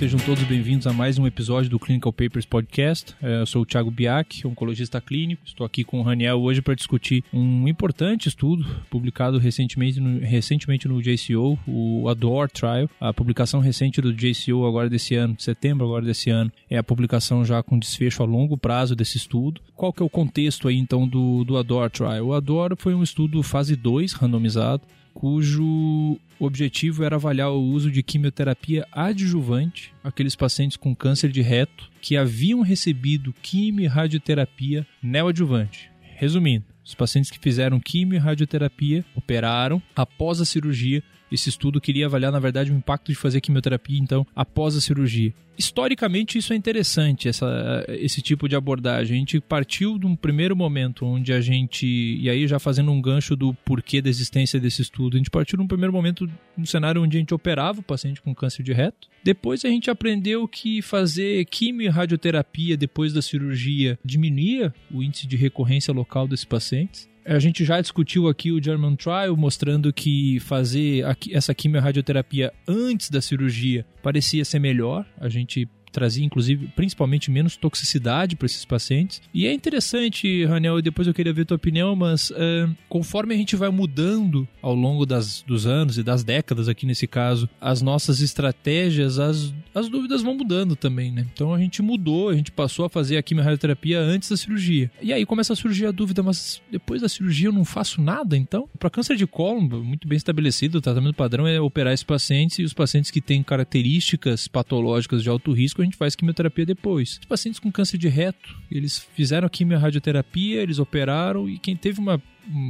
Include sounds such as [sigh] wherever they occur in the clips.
Sejam todos bem-vindos a mais um episódio do Clinical Papers Podcast. É, eu sou o Thiago Biak, oncologista clínico. Estou aqui com o Raniel hoje para discutir um importante estudo publicado recentemente no, recentemente no JCO, o ADOR Trial. A publicação recente do JCO agora desse ano, setembro agora desse ano, é a publicação já com desfecho a longo prazo desse estudo. Qual que é o contexto aí então do, do ADOR Trial? O ADOR foi um estudo fase 2 randomizado cujo objetivo era avaliar o uso de quimioterapia adjuvante aqueles pacientes com câncer de reto que haviam recebido quimio e radioterapia neoadjuvante. Resumindo, os pacientes que fizeram quimio e radioterapia operaram após a cirurgia esse estudo queria avaliar, na verdade, o impacto de fazer quimioterapia, então, após a cirurgia. Historicamente, isso é interessante, essa, esse tipo de abordagem. A gente partiu de um primeiro momento onde a gente, e aí já fazendo um gancho do porquê da existência desse estudo, a gente partiu de um primeiro momento, um cenário onde a gente operava o paciente com câncer de reto. Depois a gente aprendeu que fazer quimio e radioterapia depois da cirurgia diminuía o índice de recorrência local desses pacientes. A gente já discutiu aqui o German Trial, mostrando que fazer essa quimio-radioterapia antes da cirurgia parecia ser melhor. A gente trazia, inclusive, principalmente menos toxicidade para esses pacientes. E é interessante, Ranel, e depois eu queria ver tua opinião, mas uh, conforme a gente vai mudando ao longo das, dos anos e das décadas, aqui nesse caso, as nossas estratégias, as, as dúvidas vão mudando também, né? Então a gente mudou, a gente passou a fazer a quimioterapia antes da cirurgia. E aí começa a surgir a dúvida, mas depois da cirurgia eu não faço nada, então? Para câncer de cólon, muito bem estabelecido, o tratamento padrão é operar esses pacientes e os pacientes que têm características patológicas de alto risco a gente faz quimioterapia depois. Os pacientes com câncer de reto, eles fizeram quimio-radioterapia, eles operaram e quem teve uma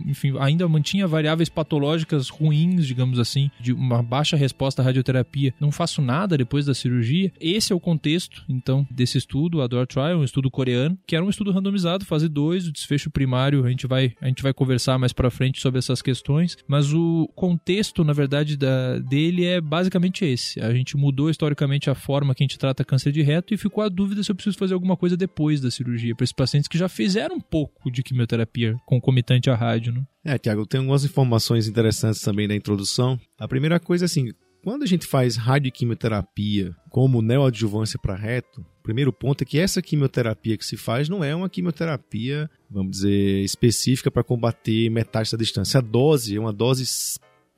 enfim, ainda mantinha variáveis patológicas ruins, digamos assim, de uma baixa resposta à radioterapia, não faço nada depois da cirurgia. Esse é o contexto, então, desse estudo, o ADOR Trial, um estudo coreano, que era um estudo randomizado, fase 2, o desfecho primário, a gente vai, a gente vai conversar mais para frente sobre essas questões, mas o contexto, na verdade, da, dele é basicamente esse. A gente mudou historicamente a forma que a gente trata câncer de reto e ficou a dúvida se eu preciso fazer alguma coisa depois da cirurgia, para esses pacientes que já fizeram um pouco de quimioterapia concomitante à rádio, né? É, Tiago, tem algumas informações interessantes também na introdução. A primeira coisa é assim, quando a gente faz radioquimioterapia como neoadjuvância para reto, o primeiro ponto é que essa quimioterapia que se faz não é uma quimioterapia, vamos dizer, específica para combater metástase à distância. A dose é uma dose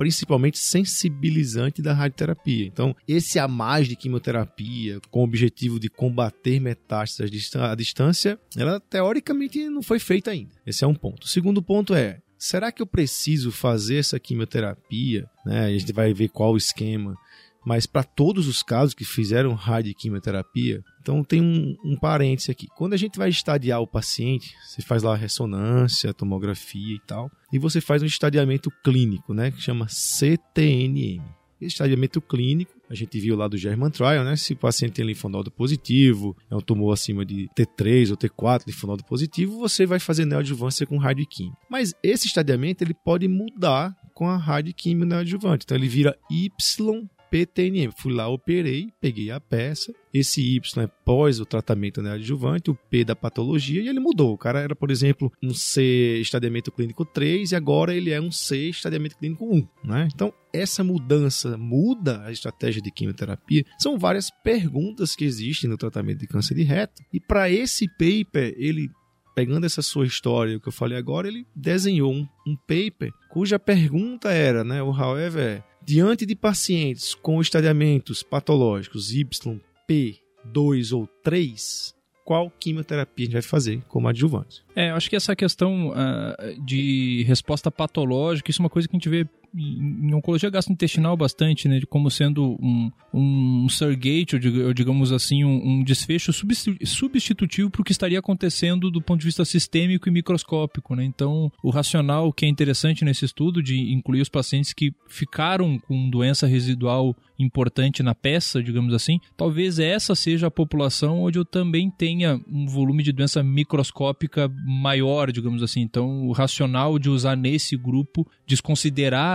principalmente sensibilizante da radioterapia. Então, esse a mais de quimioterapia, com o objetivo de combater metástases à distância, ela teoricamente não foi feita ainda. Esse é um ponto. O segundo ponto é, será que eu preciso fazer essa quimioterapia? Né? A gente vai ver qual o esquema mas para todos os casos que fizeram radioquimioterapia, então tem um, um parêntese aqui. Quando a gente vai estadiar o paciente, você faz lá a ressonância, tomografia e tal, e você faz um estadiamento clínico, né, que chama CTNM. Esse estadiamento clínico, a gente viu lá do German Trial, né? Se o paciente tem linfonodo positivo, é um tumor acima de T3 ou T4, linfonodo positivo, você vai fazer neoadjuvância com radioquímio. Mas esse estadiamento ele pode mudar com a radioquímio neoadjuvante. Então ele vira Y PTNM. Fui lá, operei, peguei a peça. Esse Y é pós o tratamento neoadjuvante, o P da patologia, e ele mudou. O cara era, por exemplo, um C estadiamento clínico 3 e agora ele é um C estadiamento clínico 1. Né? Então, essa mudança muda a estratégia de quimioterapia? São várias perguntas que existem no tratamento de câncer de reto. E para esse paper, ele pegando essa sua história, o que eu falei agora, ele desenhou um, um paper cuja pergunta era, né, o however, diante de pacientes com estadiamentos patológicos Y, P, 2 ou 3, qual quimioterapia a gente vai fazer como adjuvante? É, acho que essa questão uh, de resposta patológica, isso é uma coisa que a gente vê em, em oncologia gastrointestinal bastante, né, como sendo um, um surrogate, ou digamos assim, um, um desfecho substitutivo para o que estaria acontecendo do ponto de vista sistêmico e microscópico, né? Então, o racional que é interessante nesse estudo de incluir os pacientes que ficaram com doença residual importante na peça, digamos assim, talvez essa seja a população onde eu também tenha um volume de doença microscópica maior, digamos assim. Então, o racional de usar nesse grupo,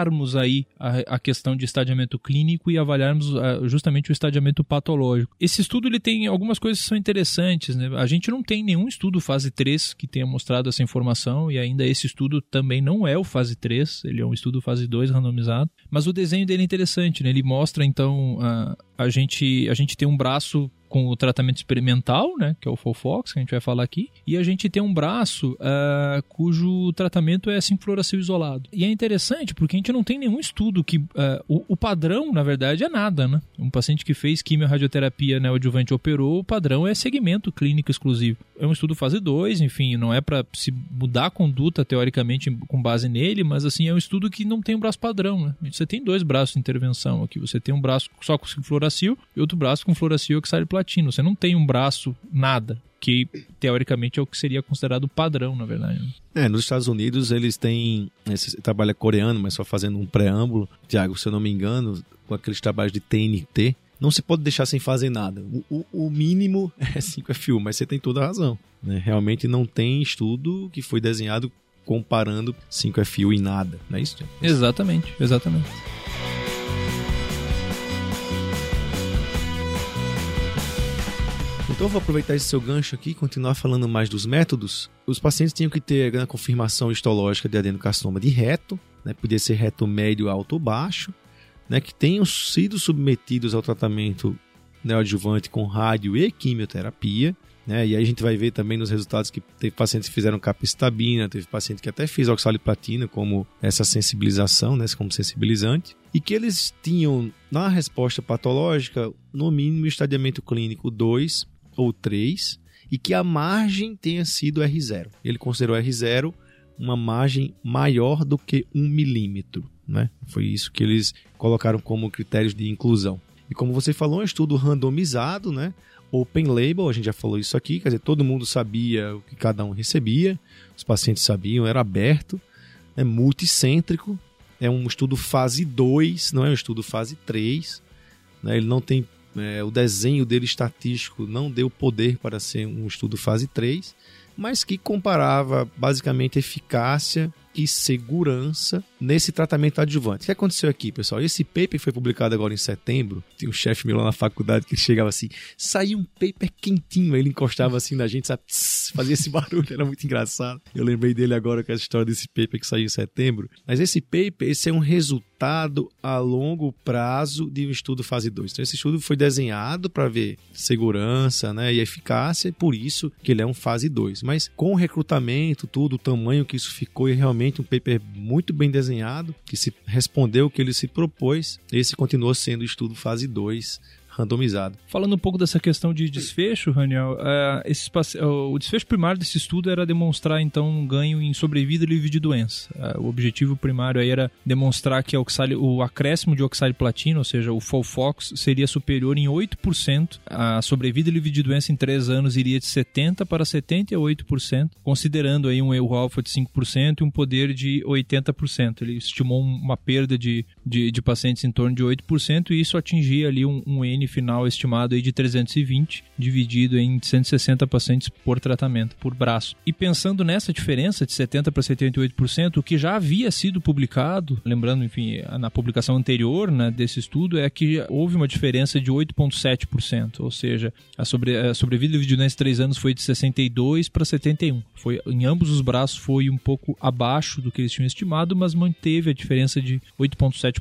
desconsiderarmos aí a, a questão de estadiamento clínico e avaliarmos uh, justamente o estadiamento patológico. Esse estudo ele tem algumas coisas que são interessantes, né? A gente não tem nenhum estudo fase 3 que tenha mostrado essa informação e ainda esse estudo também não é o fase 3, ele é um estudo fase 2 randomizado, mas o desenho dele é interessante, né? Ele mostra então a, a gente a gente tem um braço com o tratamento experimental, né, que é o Fofox, que a gente vai falar aqui, e a gente tem um braço uh, cujo tratamento é fluoracil isolado. E é interessante porque a gente não tem nenhum estudo que... Uh, o, o, padrão, na verdade, é nada, né? Um paciente que fez quimio-radioterapia neoadjuvante operou, o padrão é segmento clínico exclusivo. É um estudo fase 2, enfim, não é para se mudar a conduta, teoricamente, com base nele, mas assim, é um estudo que não tem um braço padrão, né? Você tem dois braços de intervenção aqui. Você tem um braço só com fluoracil e outro braço com fluoracil oxaliplatino Você não tem um braço, nada. Que teoricamente é o que seria considerado padrão, na verdade. Né? É, nos Estados Unidos eles têm. Esse trabalho é coreano, mas só fazendo um preâmbulo. Tiago, se eu não me engano, com aqueles trabalhos de TNT, não se pode deixar sem fazer nada. O, o, o mínimo [laughs] é 5FU, mas você tem toda a razão. Né? Realmente não tem estudo que foi desenhado comparando 5FU em nada, não é isso? Exatamente, exatamente. Então eu vou aproveitar esse seu gancho aqui e continuar falando mais dos métodos. Os pacientes tinham que ter a confirmação histológica de adenocarcinoma de reto, né? podia ser reto médio, alto ou baixo, né? que tenham sido submetidos ao tratamento neoadjuvante com rádio e quimioterapia. Né? E aí a gente vai ver também nos resultados que teve pacientes que fizeram capecitabina, teve paciente que até fez oxaliplatina como essa sensibilização, né? como sensibilizante. E que eles tinham, na resposta patológica, no mínimo estadiamento clínico 2 ou 3 e que a margem tenha sido R0. Ele considerou R0 uma margem maior do que um milímetro. Né? Foi isso que eles colocaram como critérios de inclusão. E como você falou, é um estudo randomizado, né? open label, a gente já falou isso aqui, quer dizer, todo mundo sabia o que cada um recebia, os pacientes sabiam, era aberto, é multicêntrico, é um estudo fase 2, não é um estudo fase 3, né? ele não tem é, o desenho dele estatístico não deu poder para ser um estudo fase 3, mas que comparava basicamente eficácia e segurança nesse tratamento adjuvante. O que aconteceu aqui, pessoal? Esse paper foi publicado agora em setembro. Tem um chefe meu lá na faculdade que chegava assim, saiu um paper quentinho, ele encostava assim na gente, sabe? Fazia esse [laughs] barulho, era muito engraçado. Eu lembrei dele agora com essa história desse paper que saiu em setembro. Mas esse paper, esse é um resultado a longo prazo de um estudo fase 2. Então esse estudo foi desenhado para ver segurança né, e eficácia, por isso que ele é um fase 2. Mas com o recrutamento, tudo, o tamanho que isso ficou e realmente realmente um paper muito bem desenhado, que se respondeu o que ele se propôs. Esse continuou sendo o estudo fase 2 randomizado. Falando um pouco dessa questão de desfecho, Raniel, uh, esse, uh, o desfecho primário desse estudo era demonstrar então um ganho em sobrevida livre de doença. Uh, o objetivo primário aí era demonstrar que o acréscimo de oxaliplatina, ou seja, o Folfox, seria superior em 8%. A sobrevida livre de doença em 3 anos iria de 70% para 78%, considerando aí um erro alfa de 5% e um poder de 80%. Ele estimou uma perda de, de, de pacientes em torno de 8% e isso atingia ali um, um N final estimado aí de 320, dividido em 160 pacientes por tratamento, por braço. E pensando nessa diferença de 70 para 78%, o que já havia sido publicado, lembrando, enfim, na publicação anterior né, desse estudo, é que houve uma diferença de 8,7%, ou seja, a, sobre, a sobrevida de vigilância 3 anos foi de 62 para 71. Foi, em ambos os braços foi um pouco abaixo do que eles tinham estimado, mas manteve a diferença de 8,7%,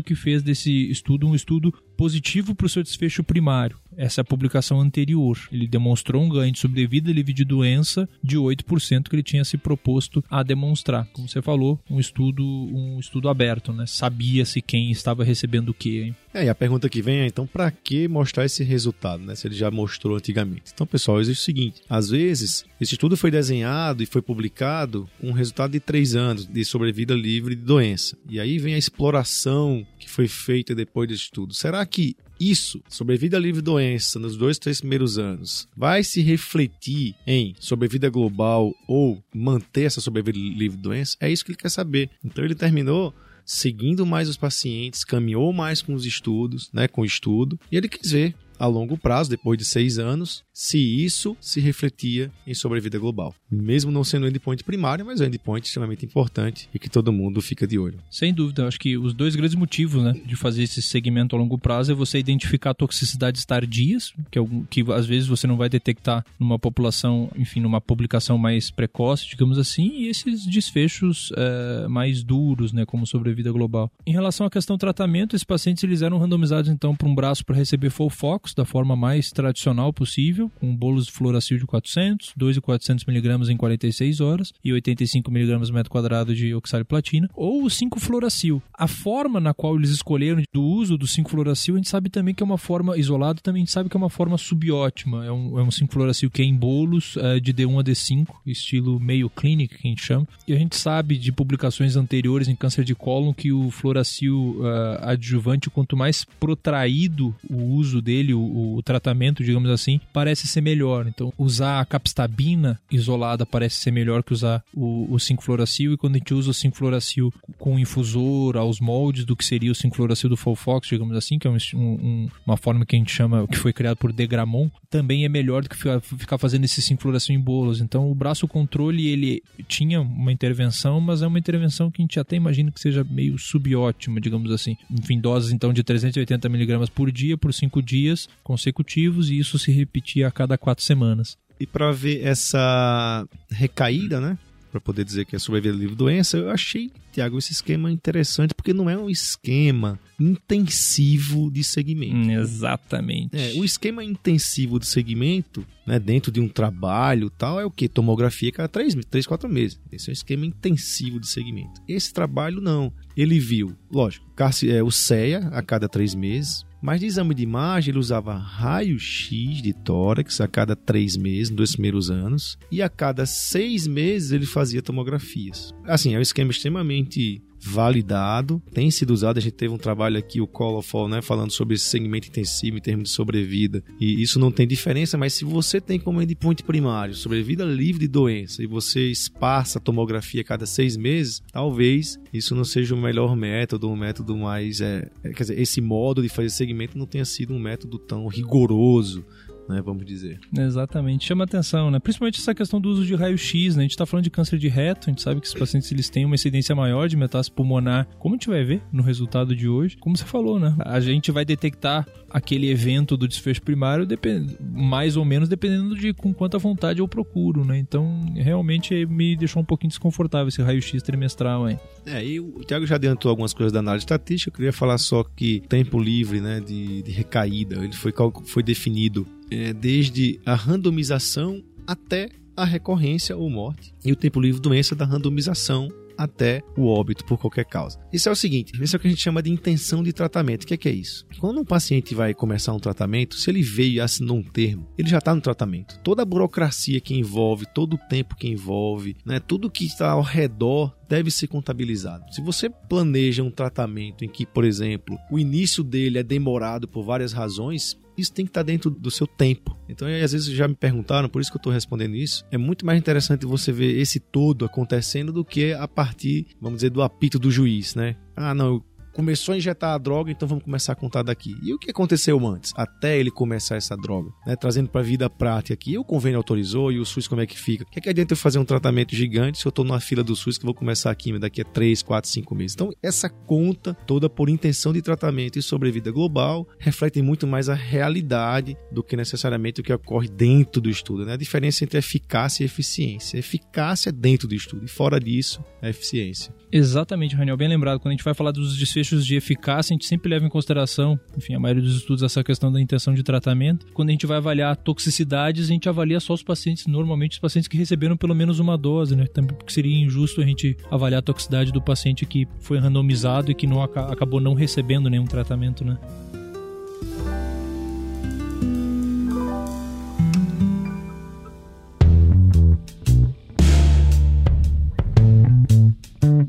o que fez desse estudo um estudo positivo para o seu desfecho primário. Essa é a publicação anterior. Ele demonstrou um ganho de sobrevida livre de doença de 8% que ele tinha se proposto a demonstrar. Como você falou, um estudo, um estudo aberto, né? Sabia-se quem estava recebendo o que, hein? É, e a pergunta que vem é, então, para que mostrar esse resultado, né? Se ele já mostrou antigamente. Então, pessoal, existe o seguinte: às vezes, esse estudo foi desenhado e foi publicado com um resultado de três anos de sobrevida livre de doença. E aí vem a exploração que foi feita depois desse estudo. Será que isso, sobrevida livre doença, nos dois, três primeiros anos, vai se refletir em sobrevida global ou manter essa sobrevida livre doença? É isso que ele quer saber. Então ele terminou seguindo mais os pacientes, caminhou mais com os estudos, né, com o estudo, e ele quis ver a longo prazo, depois de seis anos, se isso se refletia em sobrevida global. Mesmo não sendo um endpoint primário, mas é um endpoint extremamente importante e que todo mundo fica de olho. Sem dúvida, acho que os dois grandes motivos né, de fazer esse segmento a longo prazo é você identificar toxicidades tardias, que, é que às vezes você não vai detectar numa população, enfim, numa publicação mais precoce, digamos assim, e esses desfechos é, mais duros, né, como sobrevida global. Em relação à questão tratamento, esses pacientes eles eram randomizados então para um braço para receber Folfox, da forma mais tradicional possível, com bolos de fluoracil de 400, 2,400 mg em 46 horas e 85 mg metro quadrado de oxaliplatina, ou o 5-fluoracil. A forma na qual eles escolheram do uso do 5-fluoracil, a gente sabe também que é uma forma isolada, também a gente sabe que é uma forma subótima. É um, é um 5-fluoracil que é em bolos é, de D1 a D5, estilo meio clinic, que a gente chama. E a gente sabe de publicações anteriores em câncer de cólon que o fluoracil uh, adjuvante, quanto mais protraído o uso dele, o, o, tratamento, digamos assim, parece ser melhor. Então, usar a capstabina isolada parece ser melhor que usar o, o 5-fluoracil. E quando a gente usa o 5-fluoracil com infusor, aos moldes do que seria o 5-fluoracil do Folfox, digamos assim, que é um, um, uma forma que a gente chama, que foi criado por Degramon, também é melhor do que ficar fazendo esse 5-fluoracil em bolos. Então, o braço controle, ele tinha uma intervenção, mas é uma intervenção que a gente até imagina que seja meio subótima, digamos assim. Enfim, doses então de 380 miligramas por dia por 5 dias consecutivos e isso se repetia a cada quatro semanas. E para ver essa recaída, né? Para poder dizer que é sobrevida livre doença, eu achei, Tiago, esse esquema interessante, porque não é um esquema intensivo de segmento. Hum, exatamente. É, o esquema intensivo de segmento, né, dentro de um trabalho tal, é o que? Tomografia cada três, três, quatro meses. Esse é um esquema intensivo de segmento. Esse trabalho não. Ele viu, lógico, é, o CEA a cada três meses, mas de exame de imagem, ele usava raio-x de tórax a cada três meses, nos dois primeiros anos, e a cada seis meses ele fazia tomografias. Assim, é um esquema extremamente validado, tem sido usado. A gente teve um trabalho aqui, o Colofol, né, falando sobre esse segmento intensivo em termos de sobrevida. E isso não tem diferença, mas se você tem como endpoint primário sobrevida livre de doença e você espaça a tomografia a cada seis meses, talvez isso não seja o melhor método, um método mais. É, é quer dizer, esse modo de fazer segmento não tenha sido um método tão rigoroso né, vamos dizer. Exatamente, chama atenção, né? Principalmente essa questão do uso de raio-x, né? A gente está falando de câncer de reto, a gente sabe que esses pacientes eles têm uma incidência maior de metástase pulmonar, como a gente vai ver no resultado de hoje. Como você falou, né? A gente vai detectar aquele evento do desfecho primário depend... mais ou menos dependendo de com quanta vontade eu procuro, né? Então, realmente me deixou um pouquinho desconfortável esse raio-x trimestral aí. É, e o Thiago já adiantou algumas coisas da análise estatística, eu queria falar só que tempo livre, né, de, de recaída, ele foi, foi definido é, desde a randomização até a recorrência ou morte, e o tempo livre doença da randomização até o óbito por qualquer causa. Isso é o seguinte, isso é o que a gente chama de intenção de tratamento. O que é, que é isso? Quando um paciente vai começar um tratamento, se ele veio e assinou um termo, ele já está no tratamento. Toda a burocracia que envolve, todo o tempo que envolve, né, tudo que está ao redor deve ser contabilizado. Se você planeja um tratamento em que, por exemplo, o início dele é demorado por várias razões, isso tem que estar dentro do seu tempo. Então, às vezes já me perguntaram, por isso que eu estou respondendo isso. É muito mais interessante você ver esse todo acontecendo do que a partir, vamos dizer, do apito do juiz, né? Ah, não, eu começou a injetar a droga, então vamos começar a contar daqui. E o que aconteceu antes, até ele começar essa droga? Né? Trazendo para a vida prática aqui, o convênio autorizou e o SUS como é que fica? O que, é que adianta eu fazer um tratamento gigante se eu estou numa fila do SUS que vou começar aqui daqui a 3, 4, 5 meses? Então, essa conta toda por intenção de tratamento e sobrevida global reflete muito mais a realidade do que necessariamente o que ocorre dentro do estudo. Né? A diferença entre eficácia e eficiência. Eficácia é dentro do estudo e fora disso, a eficiência. Exatamente, Raniel, bem lembrado. Quando a gente vai falar dos desfechos desfechos de eficácia, a gente sempre leva em consideração, enfim, a maioria dos estudos, essa questão da intenção de tratamento. Quando a gente vai avaliar toxicidades, a gente avalia só os pacientes, normalmente os pacientes que receberam pelo menos uma dose, né? Também porque seria injusto a gente avaliar a toxicidade do paciente que foi randomizado e que não acabou não recebendo nenhum tratamento, né?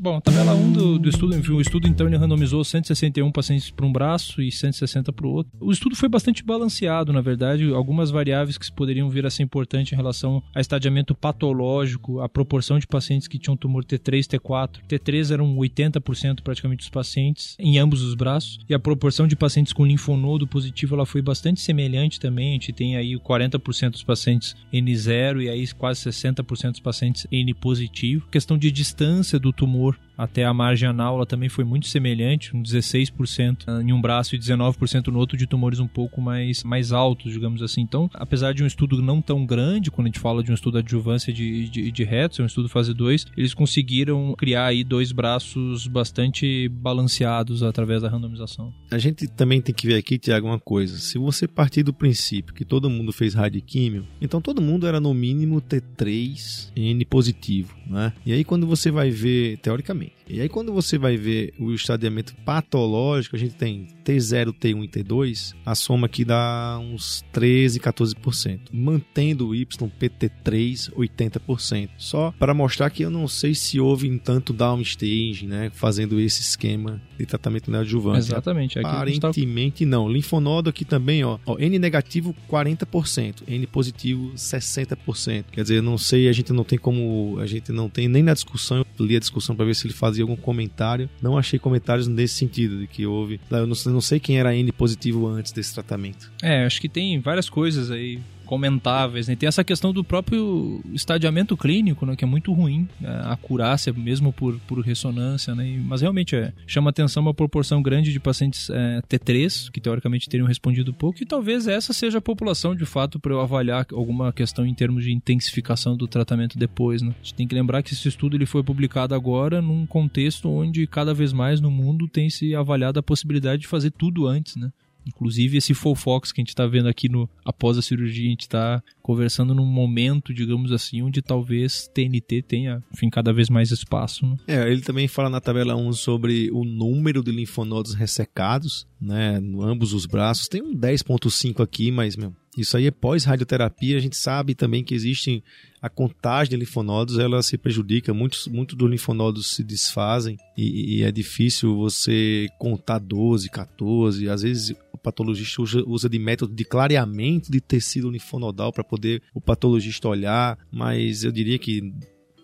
Bom, tabela 1 do, do estudo, enfim, o estudo então ele randomizou 161 pacientes para um braço e 160 para o outro. O estudo foi bastante balanceado, na verdade, algumas variáveis que poderiam vir a ser importantes em relação a estadiamento patológico, a proporção de pacientes que tinham tumor T3, T4. T3 eram 80% praticamente dos pacientes em ambos os braços e a proporção de pacientes com linfonodo positivo ela foi bastante semelhante também. A gente tem aí 40% dos pacientes N0 e aí quase 60% dos pacientes N positivo. Questão de distância do tumor Moore até a margem anal ela também foi muito semelhante, um 16% em um braço e 19% no outro de tumores um pouco mais, mais altos, digamos assim. Então, apesar de um estudo não tão grande, quando a gente fala de um estudo adjuvância de, de, de retos, é um estudo fase 2, eles conseguiram criar aí dois braços bastante balanceados através da randomização. A gente também tem que ver aqui, Tiago, uma coisa. Se você partir do princípio que todo mundo fez radioquímio, então todo mundo era no mínimo T3 N positivo, né? E aí quando você vai ver, teoricamente, e aí, quando você vai ver o estadiamento patológico, a gente tem T0, T1 e T2, a soma aqui dá uns 13, 14%, mantendo o YPT3 80%. Só para mostrar que eu não sei se houve em tanto downstage, né, fazendo esse esquema de tratamento neoadjuvante. Exatamente. Aqui Aparentemente tá... não. Linfonodo aqui também, ó, ó, N negativo 40%, N positivo 60%. Quer dizer, eu não sei, a gente não tem como, a gente não tem nem na discussão, eu li a discussão para ver se ele fazia algum comentário. Não achei comentários nesse sentido, de que houve. Eu não, não sei quem era N positivo antes desse tratamento. É, acho que tem várias coisas aí comentáveis. Né? Tem essa questão do próprio estadiamento clínico, né? que é muito ruim, né? a acurácia mesmo por, por ressonância. Né? Mas realmente é, chama atenção uma proporção grande de pacientes é, T3, que teoricamente teriam respondido pouco, e talvez essa seja a população de fato para eu avaliar alguma questão em termos de intensificação do tratamento depois. Né? A gente tem que lembrar que esse estudo ele foi publicado agora num contexto onde cada vez mais no mundo tem se avaliado a possibilidade de fazer tudo antes. Né? Inclusive, esse Fofox que a gente está vendo aqui no após a cirurgia, a gente está conversando num momento, digamos assim, onde talvez TNT tenha, enfim, cada vez mais espaço. Né? É, ele também fala na tabela 1 sobre o número de linfonodos ressecados, né, ambos os braços. Tem um 10.5 aqui, mas, meu, isso aí é pós-radioterapia. A gente sabe também que existe a contagem de linfonodos, ela se prejudica. Muitos, muitos dos linfonodos se desfazem e, e é difícil você contar 12, 14. Às vezes o patologista usa, usa de método de clareamento de tecido linfonodal para poder o patologista olhar, mas eu diria que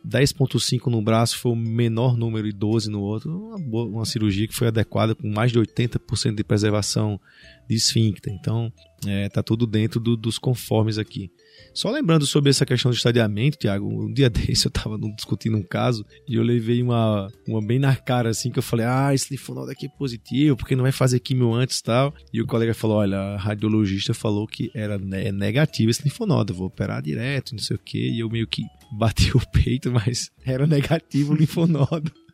10.5 no braço foi o menor número e 12 no outro. Uma, boa, uma cirurgia que foi adequada com mais de 80% de preservação de esfíncter. Então, é, tá tudo dentro do, dos conformes aqui. Só lembrando sobre essa questão do estadiamento, Tiago, um dia [laughs] desse eu tava discutindo um caso e eu levei uma, uma bem na cara assim, que eu falei, ah, esse linfonodo aqui é positivo, porque não vai fazer químio antes e tal. E o colega falou, olha, a radiologista falou que era né, negativo esse linfonodo, eu vou operar direto, não sei o que, e eu meio que [laughs] bati o peito, mas era negativo o linfonodo. [laughs]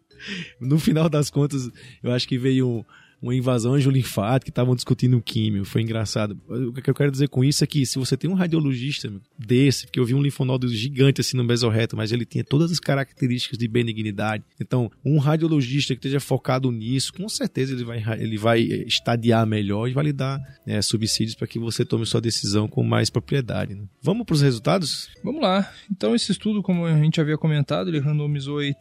No final das contas, eu acho que veio um, uma invasão angiolinfática, que estavam discutindo químio, foi engraçado. O que eu quero dizer com isso é que se você tem um radiologista desse, porque eu vi um linfonodo gigante assim no mesorreto, mas ele tinha todas as características de benignidade. Então, um radiologista que esteja focado nisso, com certeza ele vai, ele vai estadiar melhor e vai lhe dar né, subsídios para que você tome sua decisão com mais propriedade. Né? Vamos para os resultados? Vamos lá. Então, esse estudo, como a gente havia comentado, ele randomizou aí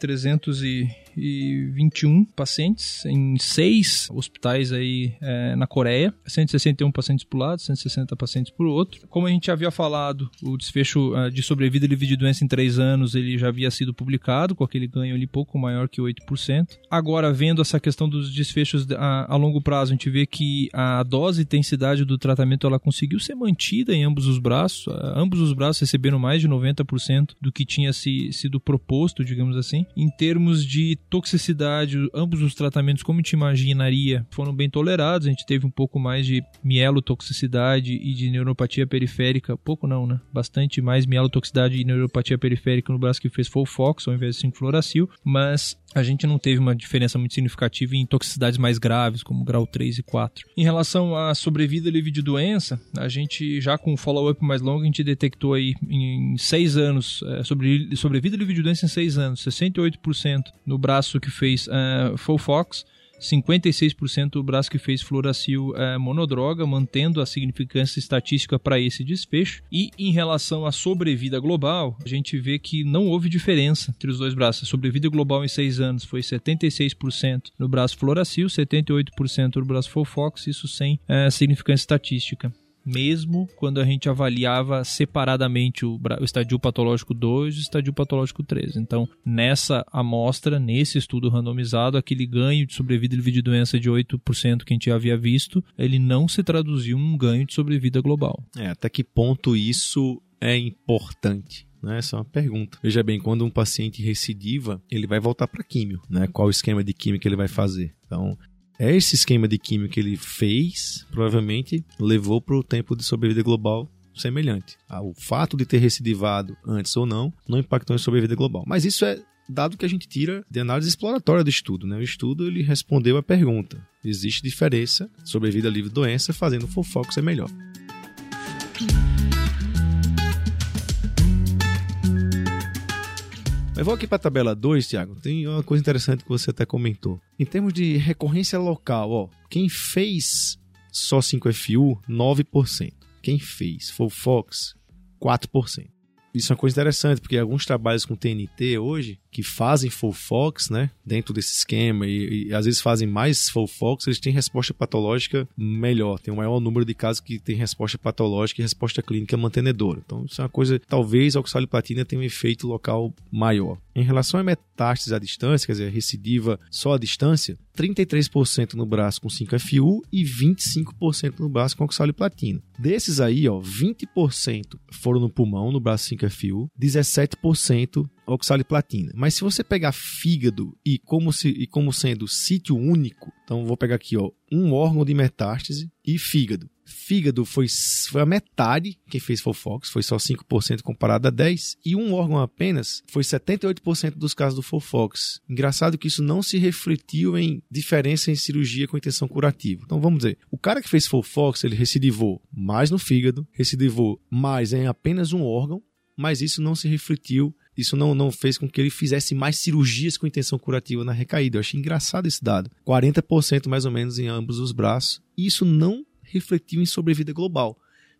321 pacientes em seis hospitais aí é, na Coreia, 161 pacientes por lado, 160 pacientes por outro. Como a gente havia falado, o desfecho uh, de sobrevida livre de doença em 3 anos ele já havia sido publicado, com aquele ganho ali pouco maior que 8%. Agora, vendo essa questão dos desfechos a, a longo prazo, a gente vê que a dose e intensidade do tratamento ela conseguiu ser mantida em ambos os braços. Uh, ambos os braços receberam mais de 90% do que tinha se, sido proposto, digamos assim. Em termos de toxicidade, ambos os tratamentos, como a gente imaginaria, foram bem tolerados. A gente teve um pouco mais de mielotoxicidade e de neuropatia periférica. Pouco não, né? Bastante mais mielotoxicidade e neuropatia periférica no braço que fez Folfox ao invés de 5-fluoracil. Mas a gente não teve uma diferença muito significativa em toxicidades mais graves, como grau 3 e 4. Em relação à sobrevida livre de doença, a gente já com um follow-up mais longo, a gente detectou aí em 6 anos, é, sobre, sobrevida livre de doença em 6 anos, 68% no braço que fez uh, Fox 56% o braço que fez fluoracil é, monodroga, mantendo a significância estatística para esse desfecho. E em relação à sobrevida global, a gente vê que não houve diferença entre os dois braços. A sobrevida global em 6 anos foi 76% no braço fluoracil, 78% no braço Fofox, isso sem é, significância estatística mesmo quando a gente avaliava separadamente o, o estadio patológico 2 e o estadio patológico 3. Então, nessa amostra, nesse estudo randomizado, aquele ganho de sobrevida livre de doença de 8% que a gente havia visto, ele não se traduziu em um ganho de sobrevida global. É, até que ponto isso é importante? Né? Essa é uma pergunta. Veja bem, quando um paciente recidiva, ele vai voltar para químio, né? Qual o esquema de química ele vai fazer? Então, é esse esquema de química que ele fez, provavelmente levou para o tempo de sobrevida global semelhante. Ah, o fato de ter recidivado antes ou não não impactou em sobrevida global. Mas isso é dado que a gente tira de análise exploratória do estudo. Né? O estudo ele respondeu a pergunta: existe diferença sobrevida livre de doença fazendo o ser melhor. Eu vou aqui para a tabela 2, Tiago. Tem uma coisa interessante que você até comentou. Em termos de recorrência local, ó, quem fez só 5FU, 9%. Quem fez Fox, 4%. Isso é uma coisa interessante, porque alguns trabalhos com TNT hoje, que fazem full fox, né, dentro desse esquema, e, e, às vezes fazem mais full fox, eles têm resposta patológica melhor. Tem um maior número de casos que tem resposta patológica e resposta clínica mantenedora. Então, isso é uma coisa, talvez a oxaliplatina tenha um efeito local maior. Em relação a metástase à distância, quer dizer, recidiva só à distância, 33% no braço com 5FU e 25% no braço com oxaliplatina. Desses aí, ó, 20% foram no pulmão, no braço 5FU, 17% oxaliplatina. Mas se você pegar fígado e como, se, e como sendo sítio único, então vou pegar aqui ó, um órgão de metástase e fígado. Fígado foi, foi a metade quem fez Fofox, foi só 5% comparado a 10%, e um órgão apenas foi 78% dos casos do Fofox. Engraçado que isso não se refletiu em diferença em cirurgia com intenção curativa. Então vamos dizer, o cara que fez Fofox, ele recidivou mais no fígado, recidivou mais em apenas um órgão, mas isso não se refletiu isso não, não fez com que ele fizesse mais cirurgias com intenção curativa na recaída. Eu achei engraçado esse dado. 40% mais ou menos em ambos os braços. E isso não refletiu em sobrevida global.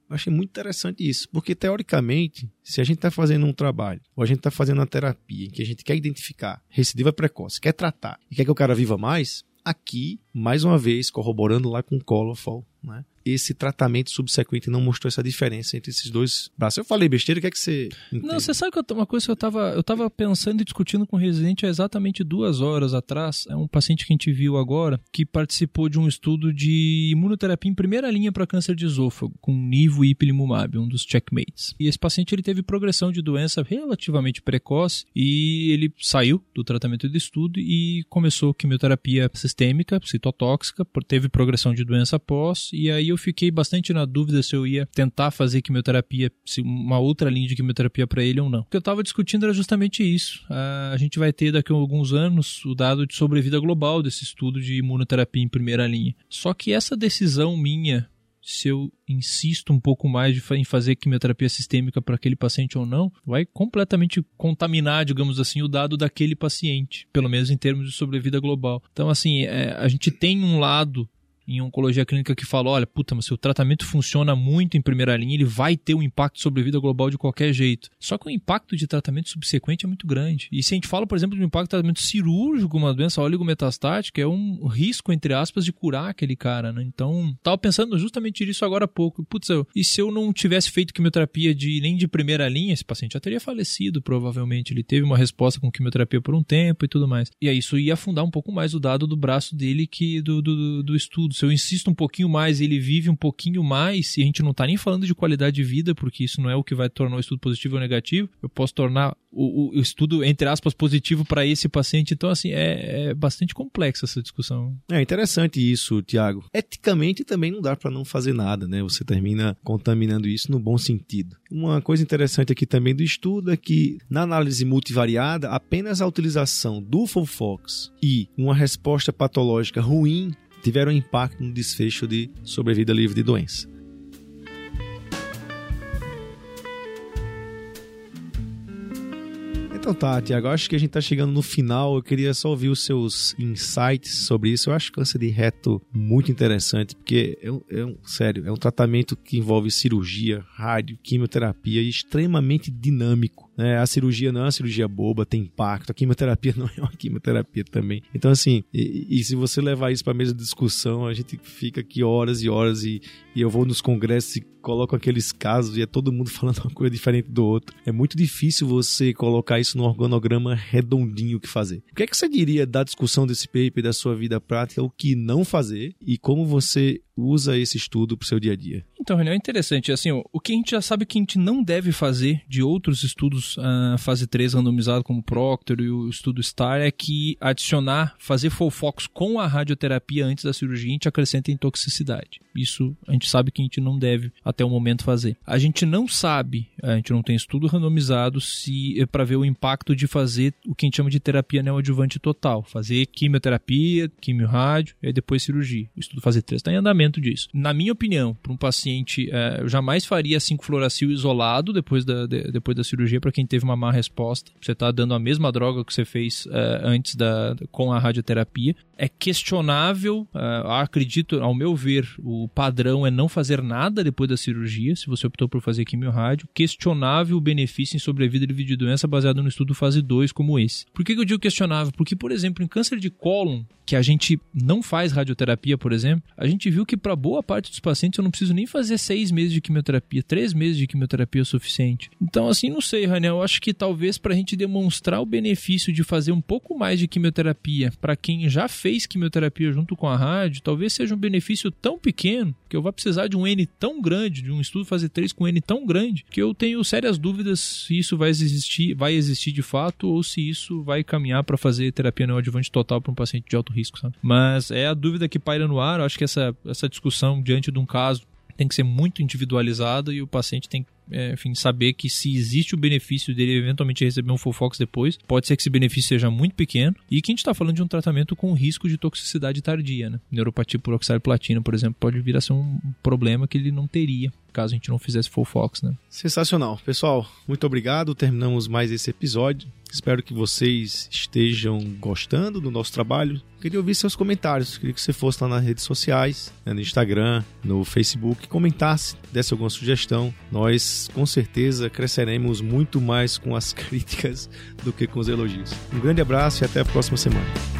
Eu achei muito interessante isso, porque teoricamente, se a gente está fazendo um trabalho, ou a gente está fazendo uma terapia em que a gente quer identificar recidiva precoce, quer tratar e quer que o cara viva mais, aqui, mais uma vez, corroborando lá com o Colofol, né? esse tratamento subsequente não mostrou essa diferença entre esses dois braços. Eu falei besteira, o que é que você. Entende? Não, você sabe que eu, uma coisa que eu estava eu tava pensando e discutindo com o residente há exatamente duas horas atrás. É um paciente que a gente viu agora que participou de um estudo de imunoterapia em primeira linha para câncer de esôfago, com Nivo e Ipilimumab, um dos checkmates. E esse paciente ele teve progressão de doença relativamente precoce e ele saiu do tratamento de estudo e começou quimioterapia sistêmica, citotóxica, teve progressão de doença após, e aí eu fiquei bastante na dúvida se eu ia tentar fazer quimioterapia, se uma outra linha de quimioterapia para ele ou não. O que eu estava discutindo era justamente isso. A gente vai ter daqui a alguns anos o dado de sobrevida global desse estudo de imunoterapia em primeira linha. Só que essa decisão minha se eu insisto um pouco mais em fazer quimioterapia sistêmica para aquele paciente ou não, vai completamente contaminar, digamos assim, o dado daquele paciente, pelo menos em termos de sobrevida global. Então, assim, é, a gente tem um lado em oncologia clínica que fala, olha, puta, mas se o tratamento funciona muito em primeira linha, ele vai ter um impacto sobre a vida global de qualquer jeito. Só que o impacto de tratamento subsequente é muito grande. E se a gente fala, por exemplo, de um impacto de tratamento cirúrgico, uma doença oligometastática, é um risco, entre aspas, de curar aquele cara, né? Então, tava pensando justamente nisso agora há pouco. Putz, e se eu não tivesse feito quimioterapia de, nem de primeira linha, esse paciente já teria falecido, provavelmente. Ele teve uma resposta com quimioterapia por um tempo e tudo mais. E aí isso ia afundar um pouco mais o dado do braço dele que do, do, do estudo estudo, se eu insisto um pouquinho mais ele vive um pouquinho mais, e a gente não está nem falando de qualidade de vida, porque isso não é o que vai tornar o estudo positivo ou negativo, eu posso tornar o, o estudo, entre aspas, positivo para esse paciente. Então, assim, é, é, bastante complexa essa discussão. É interessante isso, Tiago. Eticamente também não dá para não fazer nada, né? Você termina contaminando isso no bom sentido. Uma coisa interessante aqui também do estudo é que, na análise multivariada, apenas a utilização do Fofox e uma resposta patológica ruim tiveram impacto no desfecho de sobrevida livre de doença. Então tá, Tiago, acho que a gente tá chegando no final. Eu queria só ouvir os seus insights sobre isso. Eu acho câncer de reto muito interessante, porque é um, é um sério, é um tratamento que envolve cirurgia, rádio, quimioterapia e extremamente dinâmico. Né? A cirurgia não é uma cirurgia boba, tem impacto. A quimioterapia [laughs] não é uma quimioterapia também. Então, assim, e, e se você levar isso para mesa de discussão, a gente fica aqui horas e horas e, e eu vou nos congressos e coloco aqueles casos e é todo mundo [laughs] falando uma coisa diferente do outro. É muito difícil você colocar isso no organograma redondinho que fazer. O que é que você diria da discussão desse paper, da sua vida prática, o que não fazer e como você usa esse estudo para o seu dia a dia? Então, René, é interessante. Assim, o que a gente já sabe que a gente não deve fazer de outros estudos uh, fase 3 randomizado como o Proctor e o estudo STAR é que adicionar, fazer full com a radioterapia antes da cirurgia, a gente acrescenta em toxicidade. Isso a gente sabe que a gente não deve até o momento fazer. A gente não sabe, a gente não tem estudo randomizado se é para ver o impacto de fazer o que a gente chama de terapia neoadjuvante total, fazer quimioterapia, quimio-rádio e depois cirurgia. O estudo fase 3 está em andamento disso. Na minha opinião, para um paciente, é, eu jamais faria 5-fluoracil isolado depois da, de, depois da cirurgia para quem teve uma má resposta. Você está dando a mesma droga que você fez é, antes da, com a radioterapia. É questionável, é, acredito, ao meu ver, o padrão é não fazer nada depois da cirurgia, se você optou por fazer quimio-rádio. Questionável o benefício em sobrevida de doença baseado no estudo fase 2 como esse. Por que, que eu digo questionável? Porque, por exemplo, em câncer de cólon, que a gente não faz radioterapia, por exemplo, a gente viu que para boa parte dos pacientes eu não preciso nem fazer seis meses de quimioterapia, três meses de quimioterapia é o suficiente. Então, assim, não sei, Raniel, eu acho que talvez para a gente demonstrar o benefício de fazer um pouco mais de quimioterapia para quem já fez quimioterapia junto com a rádio, talvez seja um benefício tão pequeno que eu vou precisar de um N tão grande, de um estudo fazer 3 com N tão grande, que eu tenho sérias dúvidas se isso vai existir, vai existir de fato ou se isso vai caminhar para fazer terapia neoadjuvante total para um paciente de alto risco, sabe? Mas é a dúvida que paira no ar, eu acho que essa, essa discussão diante de um caso tem que ser muito individualizada e o paciente tem que é, enfim, saber que se existe o benefício dele eventualmente receber um full fox depois, pode ser que esse benefício seja muito pequeno e que a gente está falando de um tratamento com risco de toxicidade tardia, né? Neuropatia por oxário platina, por exemplo, pode vir a ser um problema que ele não teria caso a gente não fizesse full fox, né? Sensacional. Pessoal, muito obrigado. Terminamos mais esse episódio. Espero que vocês estejam gostando do nosso trabalho. Queria ouvir seus comentários. Queria que você fosse lá nas redes sociais, né, no Instagram, no Facebook, comentasse, desse alguma sugestão. Nós, com certeza, cresceremos muito mais com as [laughs] críticas do que com os elogios. Um grande abraço e até a próxima semana.